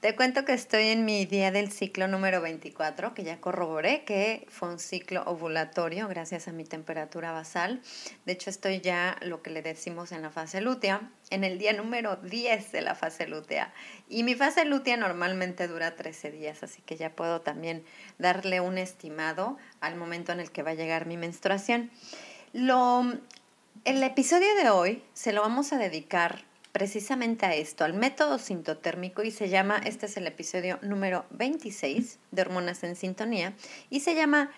Te cuento que estoy en mi día del ciclo número 24, que ya corroboré que fue un ciclo ovulatorio gracias a mi temperatura basal. De hecho, estoy ya lo que le decimos en la fase lútea, en el día número 10 de la fase lútea. Y mi fase lútea normalmente dura 13 días, así que ya puedo también darle un estimado al momento en el que va a llegar mi menstruación. Lo, el episodio de hoy se lo vamos a dedicar precisamente a esto, al método sintotérmico y se llama, este es el episodio número 26 de Hormonas en Sintonía y se llama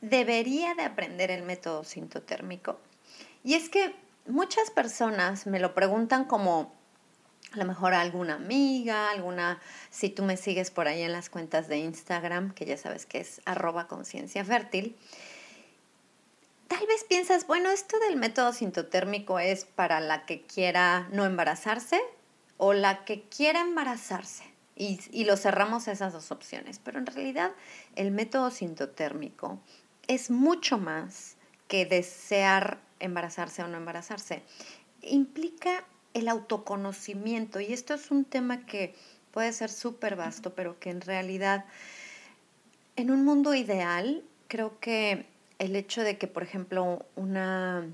¿Debería de aprender el método sintotérmico? Y es que muchas personas me lo preguntan como a lo mejor alguna amiga, alguna, si tú me sigues por ahí en las cuentas de Instagram, que ya sabes que es arroba conciencia fértil, tal vez piensas, bueno, esto del método sintotérmico es para la que quiera no embarazarse o la que quiera embarazarse. Y, y lo cerramos esas dos opciones. Pero en realidad el método sintotérmico es mucho más que desear embarazarse o no embarazarse. Implica el autoconocimiento y esto es un tema que puede ser súper vasto, pero que en realidad en un mundo ideal creo que el hecho de que, por ejemplo, una,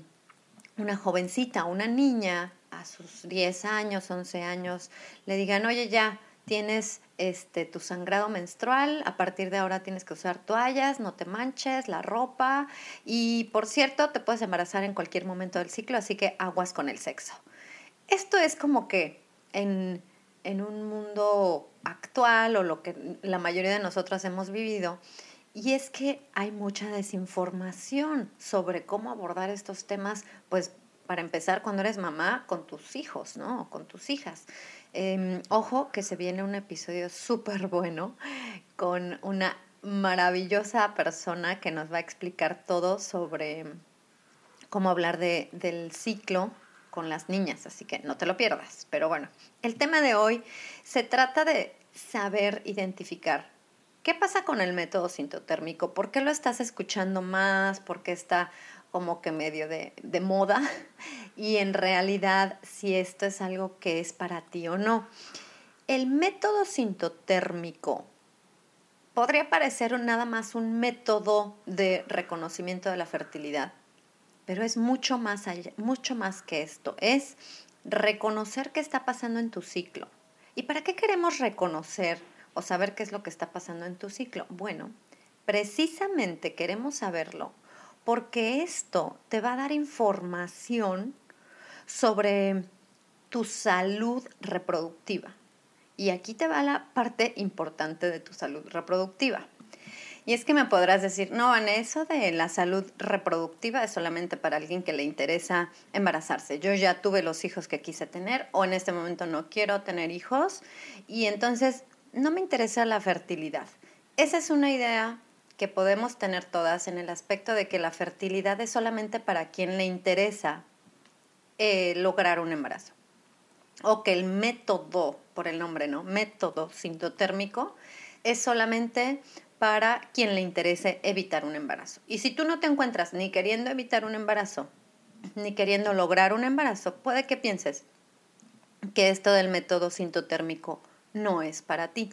una jovencita, una niña a sus 10 años, 11 años, le digan, oye, ya tienes este, tu sangrado menstrual, a partir de ahora tienes que usar toallas, no te manches, la ropa y, por cierto, te puedes embarazar en cualquier momento del ciclo, así que aguas con el sexo. Esto es como que en, en un mundo actual o lo que la mayoría de nosotras hemos vivido, y es que hay mucha desinformación sobre cómo abordar estos temas, pues para empezar cuando eres mamá con tus hijos, ¿no? Con tus hijas. Em, ojo que se viene un episodio súper bueno con una maravillosa persona que nos va a explicar todo sobre cómo hablar de, del ciclo con las niñas, así que no te lo pierdas. Pero bueno, el tema de hoy se trata de saber identificar ¿Qué pasa con el método sintotérmico? ¿Por qué lo estás escuchando más? ¿Por qué está como que medio de, moda? Y en realidad si esto es algo que es para ti o no. El método sintotérmico podría parecer nada más un método de reconocimiento de la fertilidad, pero es mucho más, allá, mucho más que esto. Es reconocer qué está pasando en tu ciclo. ¿Y para qué queremos reconocer? O saber qué es lo que está pasando en tu ciclo. Bueno, precisamente queremos saberlo porque esto te va a dar información sobre tu salud reproductiva. Y aquí te va la parte importante de tu salud reproductiva. Y es que me podrás decir, no, en eso de la salud reproductiva es solamente para alguien que le interesa embarazarse. Yo ya tuve los hijos que quise tener o en este momento no quiero tener hijos y entonces no me interesa la fertilidad. Esa es una idea que podemos tener todas en el aspecto de que la fertilidad es solamente para quien le interesa eh, lograr un embarazo. O que el método, por el nombre, ¿no? Método sintotérmico es solamente para quien le interese evitar un embarazo. Y si tú no te encuentras ni queriendo evitar un embarazo, ni queriendo lograr un embarazo, puede que pienses que esto del método sintotérmico no es para ti.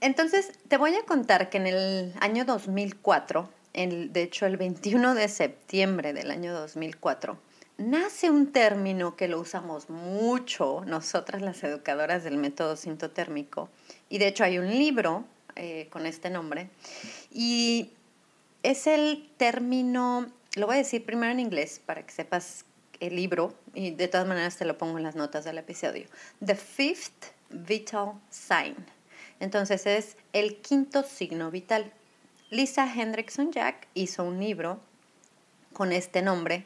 Entonces, te voy a contar que en el año 2004, el, de hecho el 21 de septiembre del año 2004, nace un término que lo usamos mucho nosotras las educadoras del método sintotérmico. Y de hecho hay un libro eh, con este nombre. Y es el término, lo voy a decir primero en inglés para que sepas el libro, y de todas maneras te lo pongo en las notas del episodio. The Fifth Vital Sign. Entonces es el quinto signo vital. Lisa Hendrickson Jack hizo un libro con este nombre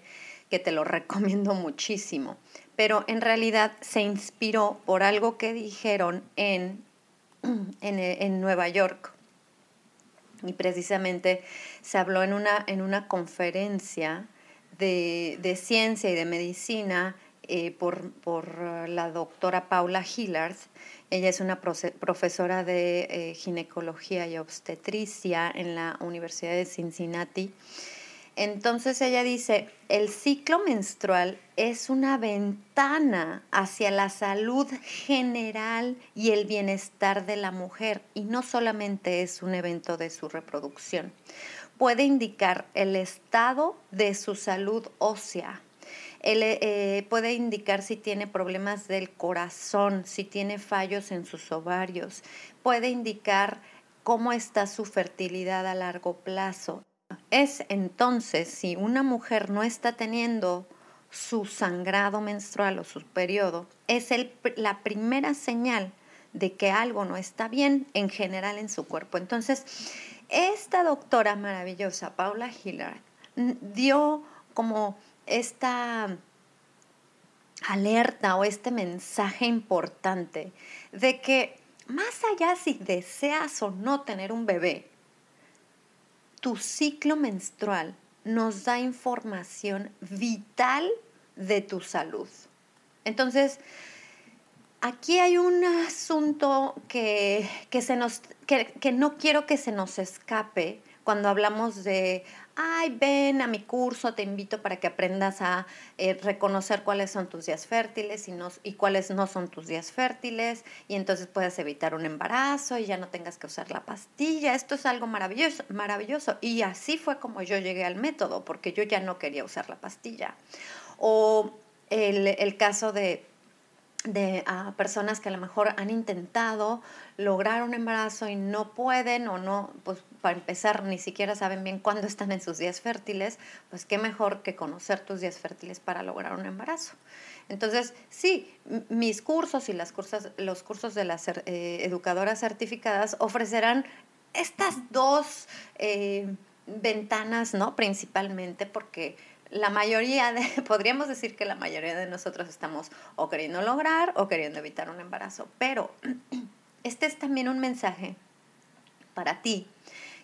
que te lo recomiendo muchísimo, pero en realidad se inspiró por algo que dijeron en, en, Nueva York. Y precisamente se habló en una, en una conferencia de, de ciencia y de medicina eh, por, por, la doctora Paula Hillard. Ella es una profesora de eh, ginecología y obstetricia en la Universidad de Cincinnati. Entonces ella dice, el ciclo menstrual es una ventana hacia la salud general y el bienestar de la mujer y no solamente es un evento de su reproducción. Puede indicar el estado de su salud ósea, eh, puede indicar si tiene problemas del corazón, si tiene fallos en sus ovarios, puede indicar cómo está su fertilidad a largo plazo. Es entonces si una mujer no está teniendo su sangrado menstrual o su periodo, es la primera señal de que algo no está bien en general en su cuerpo. Entonces, esta doctora maravillosa, Paula Hillard, dio como esta alerta o este mensaje importante de que más allá si deseas o no tener un bebé, tu ciclo menstrual nos da información vital de tu salud. Entonces, aquí hay un asunto que, se nos, que no quiero que se nos escape cuando hablamos de, ay, ven a mi curso, te invito para que aprendas a eh, reconocer cuáles son tus días fértiles y, no, y cuáles no son tus días fértiles, y entonces puedes evitar un embarazo y ya no tengas que usar la pastilla. Esto es algo maravilloso, maravilloso. Y así fue como yo llegué al método, porque yo ya no quería usar la pastilla. O el, caso de de a personas que a lo mejor han intentado lograr un embarazo y no pueden o no, pues para empezar ni siquiera saben bien cuándo están en sus días fértiles, pues qué mejor que conocer tus días fértiles para lograr un embarazo. Entonces, sí, mis cursos y las cursas, los cursos de las eh, educadoras certificadas ofrecerán estas dos eh, ventanas, ¿no? Principalmente porque la mayoría podríamos decir que la mayoría de nosotros estamos o queriendo lograr o queriendo evitar un embarazo, pero este es también un mensaje para ti,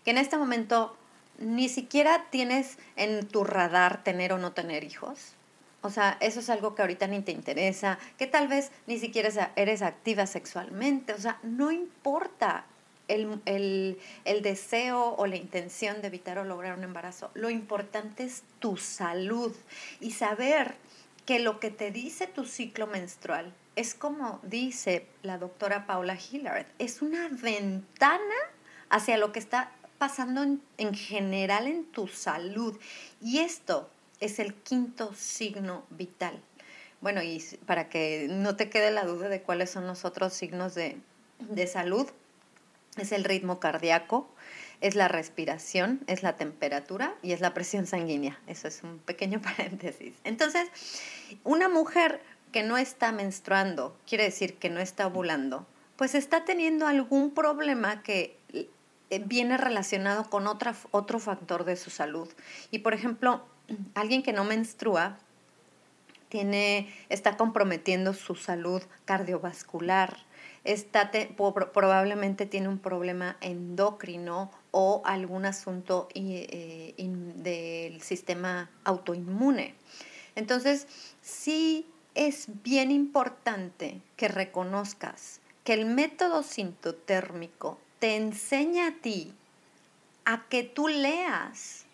que en este momento ni siquiera tienes en tu radar tener o no tener hijos. O sea, eso es algo que ahorita ni te interesa, que tal vez ni siquiera eres activa sexualmente. O sea, no importa el, deseo o la intención de evitar o lograr un embarazo. Lo importante es tu salud y saber que lo que te dice tu ciclo menstrual es como dice la doctora Paula Hillard, es una ventana hacia lo que está pasando en, en general en tu salud. Y esto es el quinto signo vital. Bueno, y para que no te quede la duda de cuáles son los otros signos de, de salud, es el ritmo cardíaco, es la respiración, es la temperatura y es la presión sanguínea. Eso es un pequeño paréntesis. Entonces, una mujer que no está menstruando, quiere decir que no está ovulando, pues está teniendo algún problema que viene relacionado con otra, otro factor de su salud. Y por ejemplo, alguien que no menstrua tiene, está comprometiendo su salud cardiovascular, está probablemente tiene un problema endocrino o algún asunto eh, del sistema autoinmune. Entonces, sí es bien importante que reconozcas que el método sintotérmico te enseña a ti a que tú leas,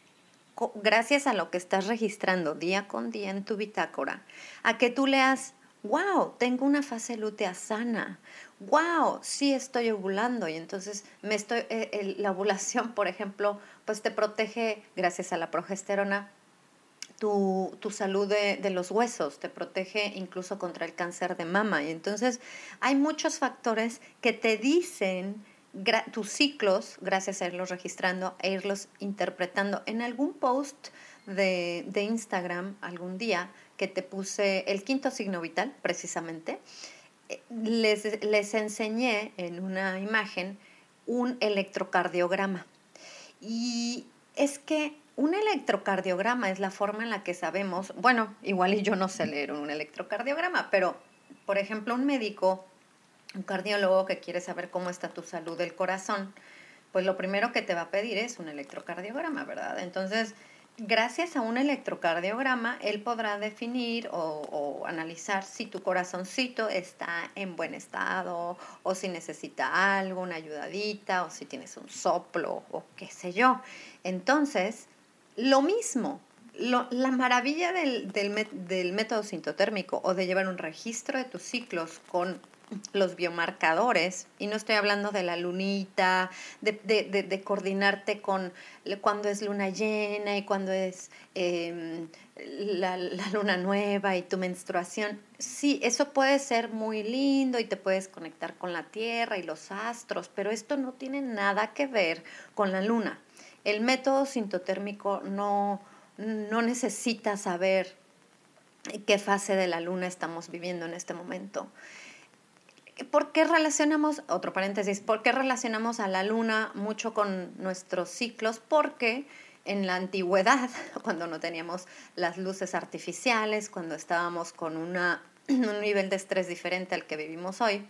gracias a lo que estás registrando día con día en tu bitácora, a que tú leas wow, tengo una fase lútea sana, wow, sí estoy ovulando y entonces me estoy, eh, la ovulación, por ejemplo, pues te protege gracias a la progesterona tu, salud de, de, los huesos, te protege incluso contra el cáncer de mama. Y entonces hay muchos factores que te dicen tus ciclos, gracias a irlos registrando e irlos interpretando. En algún post de, de Instagram algún día que te puse el quinto signo vital, precisamente, eh, les, les enseñé en una imagen un electrocardiograma. Y es que un electrocardiograma es la forma en la que sabemos, bueno, igual y yo no sé leer un electrocardiograma, pero por ejemplo, un médico, un cardiólogo que quiere saber cómo está tu salud del corazón, pues lo primero que te va a pedir es un electrocardiograma, ¿verdad? Entonces, gracias a un electrocardiograma, él podrá definir o, analizar si tu corazoncito está en buen estado o si necesita algo, una ayudadita o si tienes un soplo o qué sé yo. Entonces, lo mismo, la maravilla del, del, método sintotérmico o de llevar un registro de tus ciclos con los biomarcadores, y no estoy hablando de la lunita, de, coordinarte con cuando es luna llena y cuando es em, la, la, luna nueva y tu menstruación. Sí, eso puede ser muy lindo y te puedes conectar con la tierra y los astros, pero esto no tiene nada que ver con la luna. El método sintotérmico no, no necesita saber qué fase de la luna estamos viviendo en este momento. ¿Por qué relacionamos, otro paréntesis, por qué relacionamos a la luna mucho con nuestros ciclos? Porque en la antigüedad, cuando no teníamos las luces artificiales, cuando estábamos con una, un nivel de estrés diferente al que vivimos hoy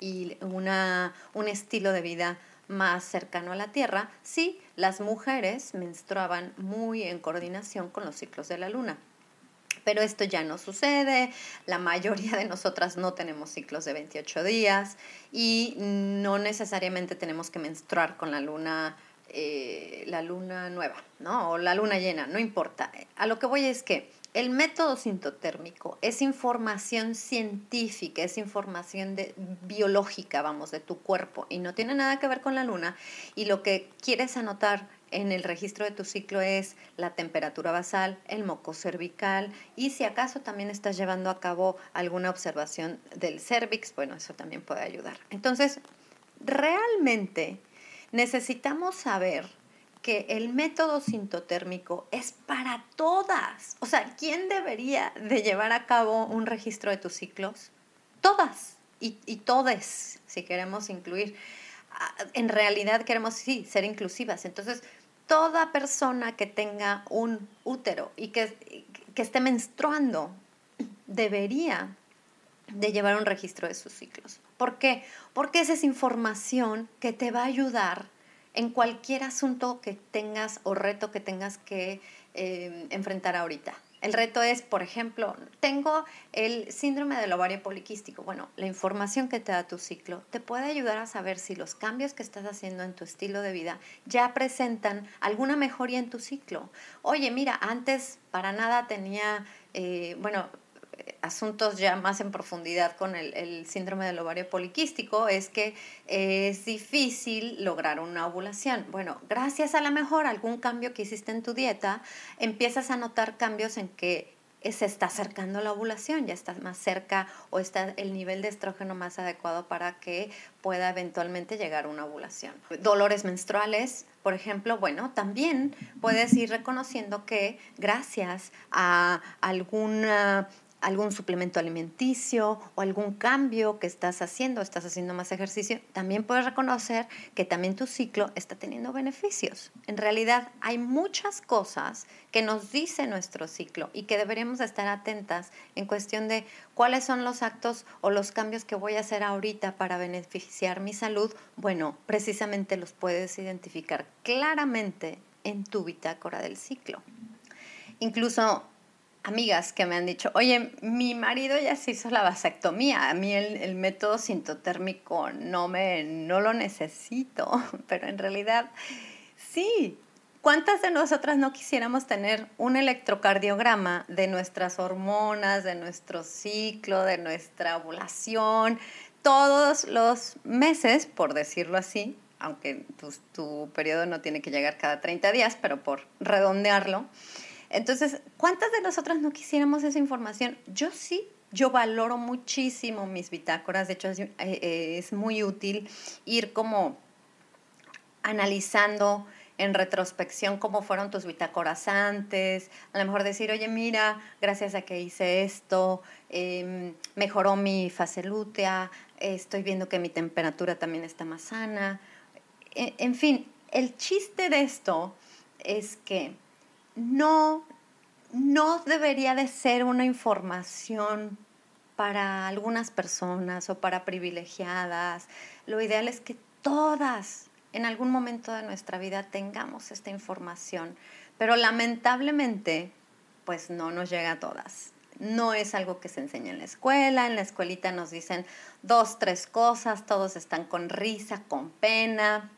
y una, un estilo de vida más cercano a la Tierra, sí, las mujeres menstruaban muy en coordinación con los ciclos de la luna. Pero esto ya no sucede, la mayoría de nosotras no tenemos ciclos de 28 días y no necesariamente tenemos que menstruar con la luna, eh, la luna nueva, ¿no? O la luna llena, no importa. A lo que voy es que el método sintotérmico es información científica, es información de, biológica, vamos, de tu cuerpo y no tiene nada que ver con la luna. Y lo que quieres anotar en el registro de tu ciclo es la temperatura basal, el moco cervical y si acaso también estás llevando a cabo alguna observación del cervix, bueno, eso también puede ayudar. Entonces, realmente necesitamos saber que el método sintotérmico es para todas. O sea, ¿quién debería de llevar a cabo un registro de tus ciclos? Todas y, y todes, si queremos incluir. Ah, en realidad queremos, sí, ser inclusivas. Entonces, toda persona que tenga un útero y que, que esté menstruando debería de llevar un registro de sus ciclos. ¿Por qué? Porque esa es información que te va a ayudar en cualquier asunto que tengas o reto que tengas que eh, enfrentar ahorita. El reto es, por ejemplo, tengo el síndrome del ovario poliquístico. Bueno, la información que te da tu ciclo te puede ayudar a saber si los cambios que estás haciendo en tu estilo de vida ya presentan alguna mejoría en tu ciclo. Oye, mira, antes para nada tenía, eh, bueno, asuntos ya más en profundidad con el, síndrome del ovario poliquístico es que es difícil lograr una ovulación. Bueno, gracias a lo mejor algún cambio que hiciste en tu dieta, empiezas a notar cambios en que se está acercando la ovulación, ya estás más cerca o está el nivel de estrógeno más adecuado para que pueda eventualmente llegar a una ovulación. Dolores menstruales, por ejemplo, bueno, también puedes ir reconociendo que gracias a alguna algún suplemento alimenticio o algún cambio que estás haciendo, estás haciendo más ejercicio, también puedes reconocer que también tu ciclo está teniendo beneficios. En realidad hay muchas cosas que nos dice nuestro ciclo y que deberíamos estar atentas en cuestión de cuáles son los actos o los cambios que voy a hacer ahorita para beneficiar mi salud. Bueno, precisamente los puedes identificar claramente en tu bitácora del ciclo. Incluso amigas que me han dicho, oye, mi marido ya se hizo la vasectomía, a mí el, método sintotérmico no, me, no lo necesito, pero en realidad sí. ¿Cuántas de nosotras no quisiéramos tener un electrocardiograma de nuestras hormonas, de nuestro ciclo, de nuestra ovulación, todos los meses, por decirlo así, aunque tu, tu periodo no tiene que llegar cada 30 días, pero por redondearlo? Entonces, ¿cuántas de nosotras no quisiéramos esa información? Yo sí, yo valoro muchísimo mis bitácoras, de hecho es, eh, muy útil ir como analizando en retrospección cómo fueron tus bitácoras antes, a lo mejor decir, oye, mira, gracias a que hice esto, em, mejoró mi fase lútea, estoy viendo que mi temperatura también está más sana. E, en fin, el chiste de esto es que no, no debería de ser una información para algunas personas o para privilegiadas. Lo ideal es que todas en algún momento de nuestra vida tengamos esta información, pero lamentablemente pues no nos llega a todas. No es algo que se enseña en la escuela, en la escuelita nos dicen dos, tres cosas, todos están con risa, con pena,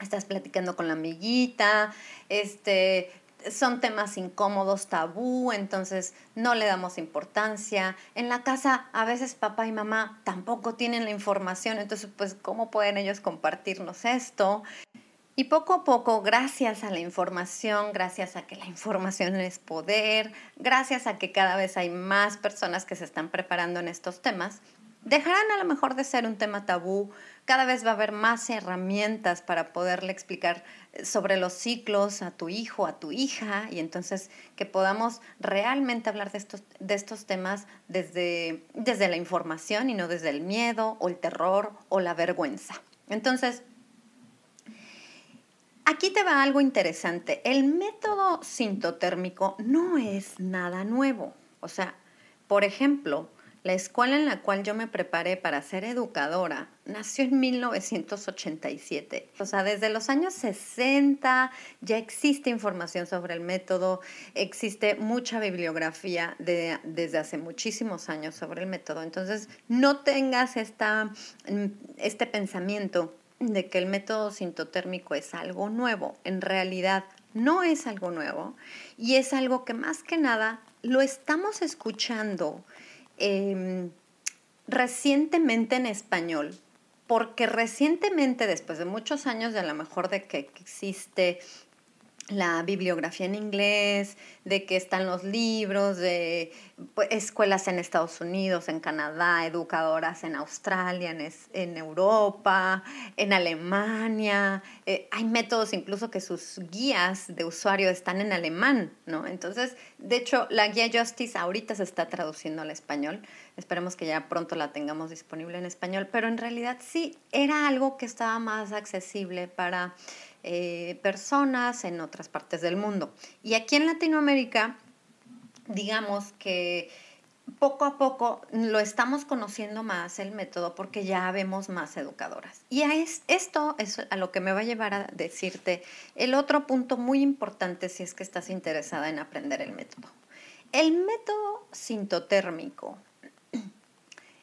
estás platicando con la amiguita, este, son temas incómodos, tabú, entonces no le damos importancia. En la casa a veces papá y mamá tampoco tienen la información, entonces pues ¿cómo pueden ellos compartirnos esto? Y poco a poco, gracias a la información, gracias a que la información es poder, gracias a que cada vez hay más personas que se están preparando en estos temas, dejarán a lo mejor de ser un tema tabú, cada vez va a haber más herramientas para poderle explicar eh, sobre los ciclos a tu hijo, a tu hija, y entonces que podamos realmente hablar de estos, de estos temas desde, desde la información y no desde el miedo o el terror o la vergüenza. Entonces, aquí te va algo interesante. El método sintotérmico no es nada nuevo. O sea, por ejemplo, la escuela en la cual yo me preparé para ser educadora nació en 1987. O sea, desde los años 60 ya existe información sobre el método, existe mucha bibliografía desde hace muchísimos años sobre el método. Entonces, no tengas esta, este pensamiento de que el método sintotérmico es algo nuevo. En realidad, no es algo nuevo y es algo que más que nada lo estamos escuchando Em, recientemente en español, porque recientemente, después de muchos años de a lo mejor de que existe la bibliografía en inglés, de que están los libros, de pues, escuelas en Estados Unidos, en Canadá, educadoras en Australia, en, Europa, en Alemania. Eh, hay métodos incluso que sus guías de usuario están en alemán, ¿no? Entonces, de hecho, la guía Justice ahorita se está traduciendo al español. Esperemos que ya pronto la tengamos disponible en español, pero en realidad sí era algo que estaba más accesible para eh, personas en otras partes del mundo. Y aquí en Latinoamérica, digamos que poco a poco lo estamos conociendo más el método porque ya vemos más educadoras. Y a esto es a lo que me va a llevar a decirte el otro punto muy importante si es que estás interesada en aprender el método. El método sintotérmico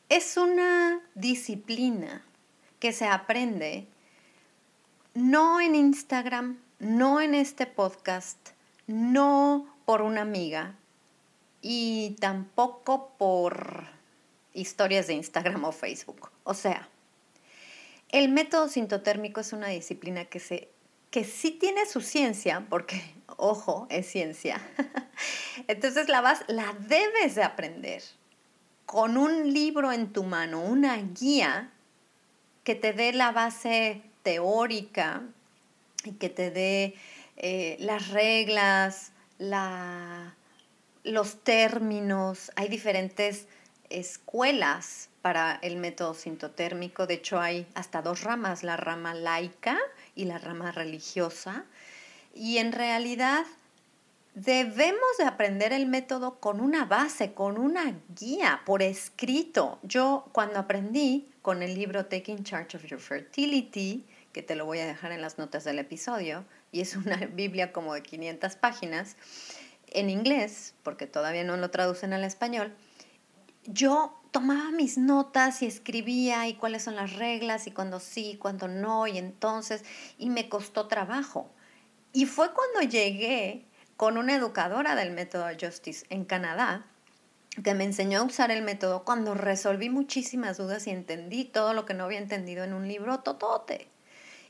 es una disciplina que se aprende no en Instagram, no en este podcast, no por una amiga y tampoco por historias de Instagram o Facebook. O sea, el método sintotérmico es una disciplina que, se, que sí tiene su ciencia, porque, ojo, es ciencia. Entonces la, vas, la debes de aprender con un libro en tu mano, una guía que te dé la base teórica y que te dé eh, las reglas, los términos. Hay diferentes escuelas para el método sintotérmico. De hecho, hay hasta dos ramas, la rama laica y la rama religiosa. Y en realidad debemos de aprender el método con una base, con una guía por escrito. Yo cuando aprendí con el libro Taking Charge of Your Fertility, que te lo voy a dejar en las notas del episodio, y es una Biblia como de 500 páginas, en inglés, porque todavía no lo traducen al español, yo tomaba mis notas y escribía y cuáles son las reglas y cuando sí, cuando no, y entonces, y me costó trabajo. Y fue cuando llegué con una educadora del método Justice en Canadá, que me enseñó a usar el método cuando resolví muchísimas dudas y entendí todo lo que no había entendido en un libro totote.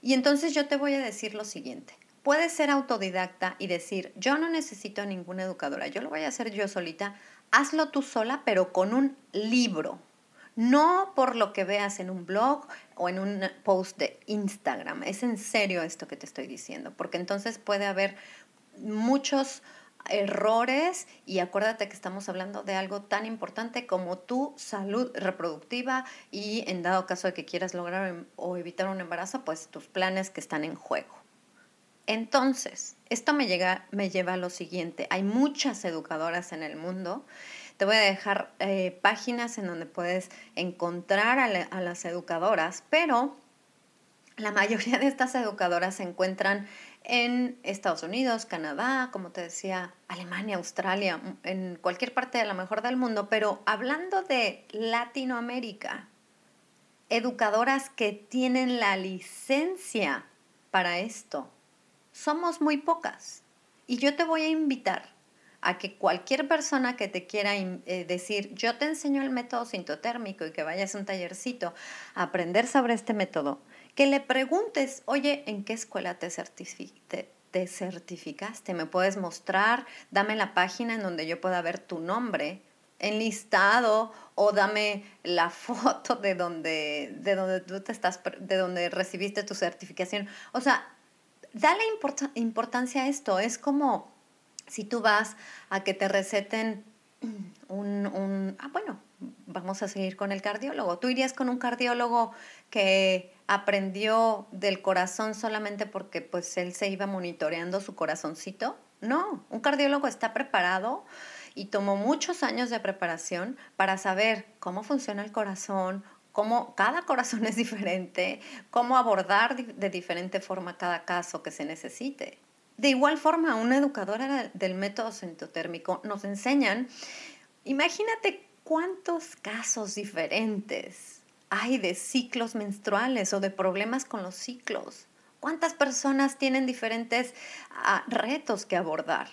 Y entonces yo te voy a decir lo siguiente. Puedes ser autodidacta y decir, yo no necesito ninguna educadora, yo lo voy a hacer yo solita. Hazlo tú sola, pero con un libro. No por lo que veas en un blog o en un post de Instagram. Es en serio esto que te estoy diciendo, porque entonces puede haber muchos errores y acuérdate que estamos hablando de algo tan importante como tu salud reproductiva y en dado caso de que quieras lograr em, o evitar un embarazo, pues tus planes que están en juego. Entonces, esto me, llega, me lleva a lo siguiente. Hay muchas educadoras en el mundo. Te voy a dejar eh, páginas en donde puedes encontrar a las educadoras, pero la mayoría de estas educadoras se encuentran en Estados Unidos, Canadá, como te decía, Alemania, Australia, en cualquier parte de la mejor del mundo, pero hablando de Latinoamérica, educadoras que tienen la licencia para esto, somos muy pocas. Y yo te voy a invitar a que cualquier persona que te quiera eh, decir, yo te enseño el método sintotérmico y que vayas a un tallercito a aprender sobre este método, que le preguntes, oye, ¿en qué escuela te, te, certificaste? ¿Me puedes mostrar? Dame la página en donde yo pueda ver tu nombre enlistado o dame la foto de donde, de donde tú te estás, de donde recibiste tu certificación. O sea, dale importancia a esto. Es como si tú vas a que te receten un, un, ah, bueno, vamos a seguir con el cardiólogo. Tú irías con un cardiólogo que aprendió del corazón solamente porque pues él se iba monitoreando su corazoncito. No, un cardiólogo está preparado y tomó muchos años de preparación para saber cómo funciona el corazón, cómo cada corazón es diferente, cómo abordar de diferente forma cada caso que se necesite. De igual forma, una educadora del método sintotérmico nos enseñan, imagínate cuántos casos diferentes hay de ciclos menstruales o de problemas con los ciclos? ¿Cuántas personas tienen diferentes ah, retos que abordar?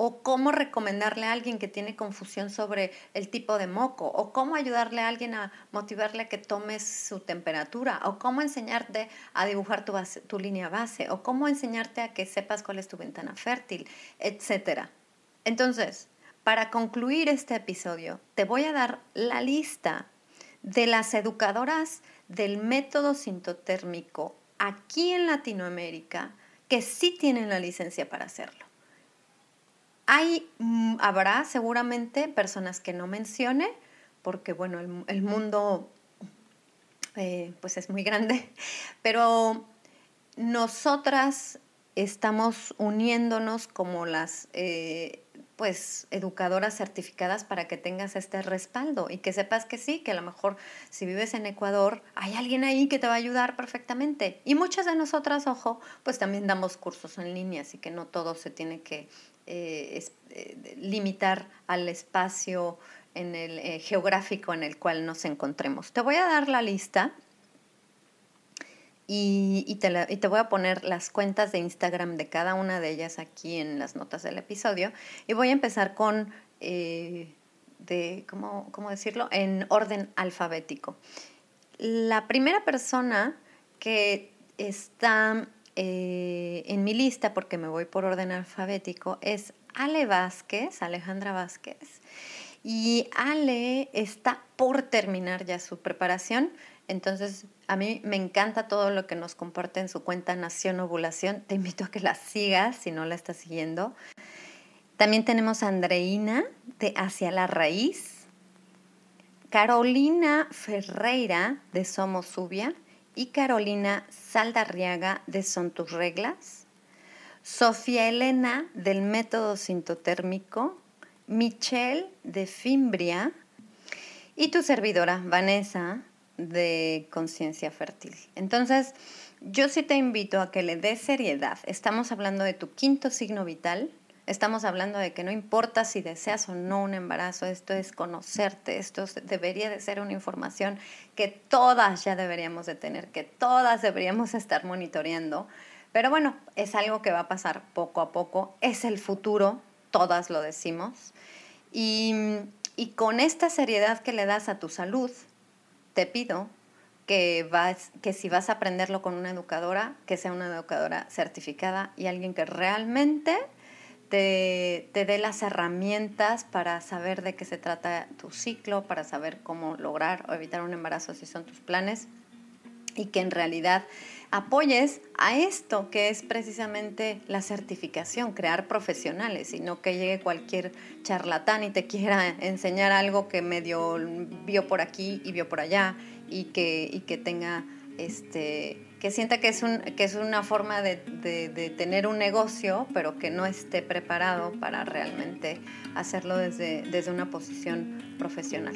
¿O cómo recomendarle a alguien que tiene confusión sobre el tipo de moco? ¿O cómo ayudarle a alguien a motivarle a que tomes su temperatura? ¿O cómo enseñarte a dibujar tu, tu línea base? ¿O cómo enseñarte a que sepas cuál es tu ventana fértil? Etcétera. Entonces, para concluir este episodio, te voy a dar la lista de las educadoras del método sintotérmico aquí en Latinoamérica que sí tienen la licencia para hacerlo. Hay, mm, habrá seguramente personas que no mencione, porque bueno, el, mundo eh, pues es muy grande, pero nosotras estamos uniéndonos como las eh, pues educadoras certificadas para que tengas este respaldo y que sepas que sí, que a lo mejor si vives en Ecuador hay alguien ahí que te va a ayudar perfectamente. Y muchas de nosotras, ojo, pues también damos cursos en línea, así que no todo se tiene que eh, eh, limitar al espacio en el eh, geográfico en el cual nos encontremos. Te voy a dar la lista y, te voy a poner las cuentas de Instagram de cada una de ellas aquí en las notas del episodio. Y voy a empezar con, de, ¿cómo, decirlo?, en orden alfabético. La primera persona que está eh, en mi lista, porque me voy por orden alfabético, es Ale Vázquez, Alejandra Vázquez. Y Ale está por terminar ya su preparación entonces, a mí me encanta todo lo que nos comparte en su cuenta Nación Ovulación. Te invito a que la sigas si no la estás siguiendo. También tenemos a Andreina de Hacia la Raíz, Carolina Ferreira de Somos Subia y Carolina Saldarriaga de Son tus reglas, Sofía Elena del método sintotérmico, Michelle de Fimbria y tu servidora Vanessa de conciencia fértil. Entonces, yo sí te invito a que le des seriedad. Estamos hablando de tu quinto signo vital. Estamos hablando de que no importa si deseas o no un embarazo, esto es conocerte, esto debería de ser una información que todas ya deberíamos de tener, que todas deberíamos estar monitoreando. Pero bueno, es algo que va a pasar poco a poco, es el futuro, todas lo decimos. Y, y con esta seriedad que le das a tu salud, te pido que, vas, que si vas a aprenderlo con una educadora, que sea una educadora certificada y alguien que realmente te, te dé las herramientas para saber de qué se trata tu ciclo, para saber cómo lograr o evitar un embarazo si son tus planes y que en realidad apoyes a esto que es precisamente la certificación, crear profesionales y no que llegue cualquier charlatán y te quiera enseñar algo que medio vio por aquí y vio por allá y que, y que tenga este que sienta que es, un, que es una forma de, tener un negocio, pero que no esté preparado para realmente hacerlo desde, desde una posición profesional.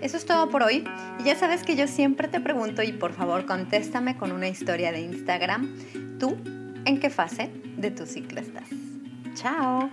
Eso es todo por hoy. Y ya sabes que yo siempre te pregunto y por favor contéstame con una historia de Instagram. ¿Tú en qué fase de tu ciclo estás? Chao.